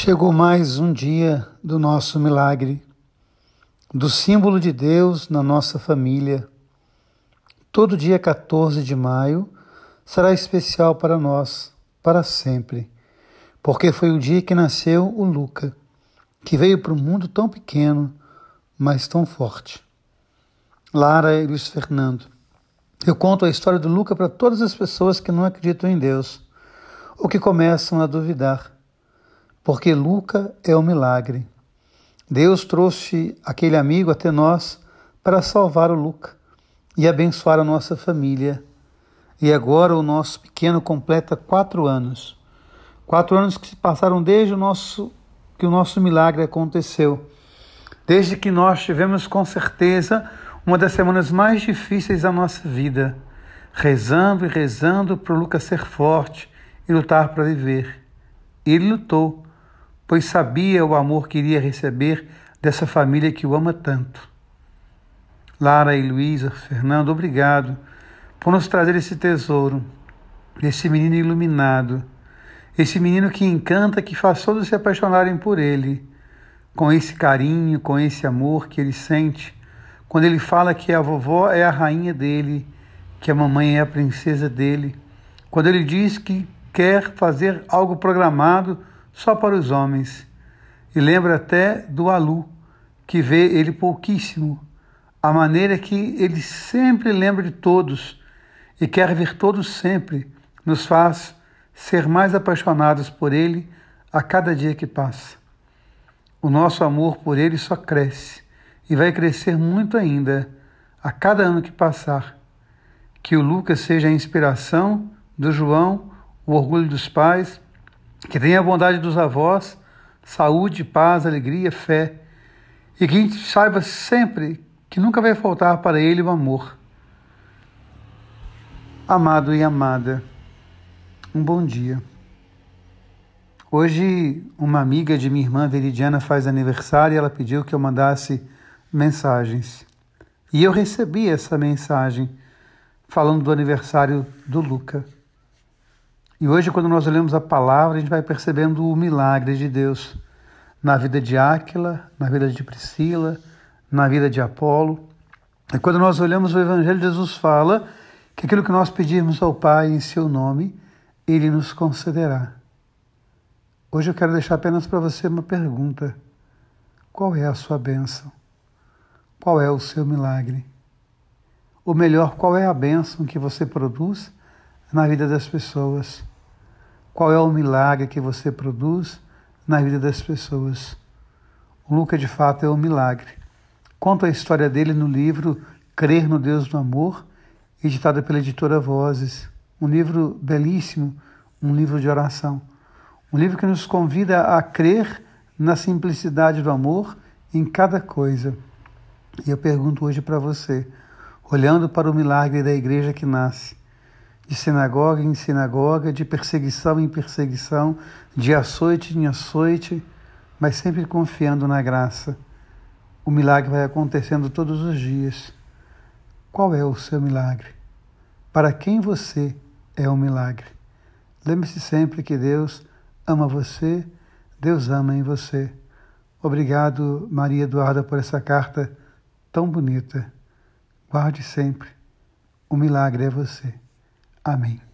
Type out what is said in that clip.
Chegou mais um dia do nosso milagre, do símbolo de Deus na nossa família. Todo dia 14 de maio será especial para nós, para sempre, porque foi o dia que nasceu o Luca, que veio para o mundo tão pequeno, mas tão forte. Lara e Luiz Fernando. Eu conto a história do Luca para todas as pessoas que não acreditam em Deus ou que começam a duvidar porque Luca é o um milagre. Deus trouxe aquele amigo até nós para salvar o Luca e abençoar a nossa família. E agora o nosso pequeno completa quatro anos. Quatro anos que se passaram desde o nosso que o nosso milagre aconteceu. Desde que nós tivemos com certeza uma das semanas mais difíceis da nossa vida, rezando e rezando para o Lucas ser forte e lutar para viver. Ele lutou pois sabia o amor que iria receber dessa família que o ama tanto. Lara e Luísa, Fernando, obrigado por nos trazer esse tesouro, esse menino iluminado, esse menino que encanta, que faz todos se apaixonarem por ele, com esse carinho, com esse amor que ele sente, quando ele fala que a vovó é a rainha dele, que a mamãe é a princesa dele, quando ele diz que quer fazer algo programado só para os homens. E lembra até do Alu, que vê ele pouquíssimo, a maneira que ele sempre lembra de todos e quer ver todos sempre, nos faz ser mais apaixonados por ele a cada dia que passa. O nosso amor por ele só cresce e vai crescer muito ainda a cada ano que passar. Que o Lucas seja a inspiração do João, o orgulho dos pais que tenha a bondade dos avós, saúde, paz, alegria, fé, e que a gente saiba sempre que nunca vai faltar para ele o amor. Amado e amada, um bom dia. Hoje, uma amiga de minha irmã Veridiana faz aniversário e ela pediu que eu mandasse mensagens. E eu recebi essa mensagem falando do aniversário do Luca. E hoje, quando nós olhamos a palavra, a gente vai percebendo o milagre de Deus na vida de Áquila, na vida de Priscila, na vida de Apolo. E quando nós olhamos o Evangelho, Jesus fala que aquilo que nós pedirmos ao Pai em seu nome, Ele nos concederá. Hoje eu quero deixar apenas para você uma pergunta: qual é a sua bênção? Qual é o seu milagre? Ou melhor, qual é a bênção que você produz na vida das pessoas? Qual é o milagre que você produz na vida das pessoas? O Luca, de fato, é um milagre. Conto a história dele no livro Crer no Deus do Amor, editado pela editora Vozes. Um livro belíssimo, um livro de oração. Um livro que nos convida a crer na simplicidade do amor em cada coisa. E eu pergunto hoje para você, olhando para o milagre da igreja que nasce, de sinagoga em sinagoga, de perseguição em perseguição, de açoite em açoite, mas sempre confiando na graça. O milagre vai acontecendo todos os dias. Qual é o seu milagre? Para quem você é um milagre? Lembre-se sempre que Deus ama você, Deus ama em você. Obrigado, Maria Eduarda, por essa carta tão bonita. Guarde sempre. O milagre é você. Amém.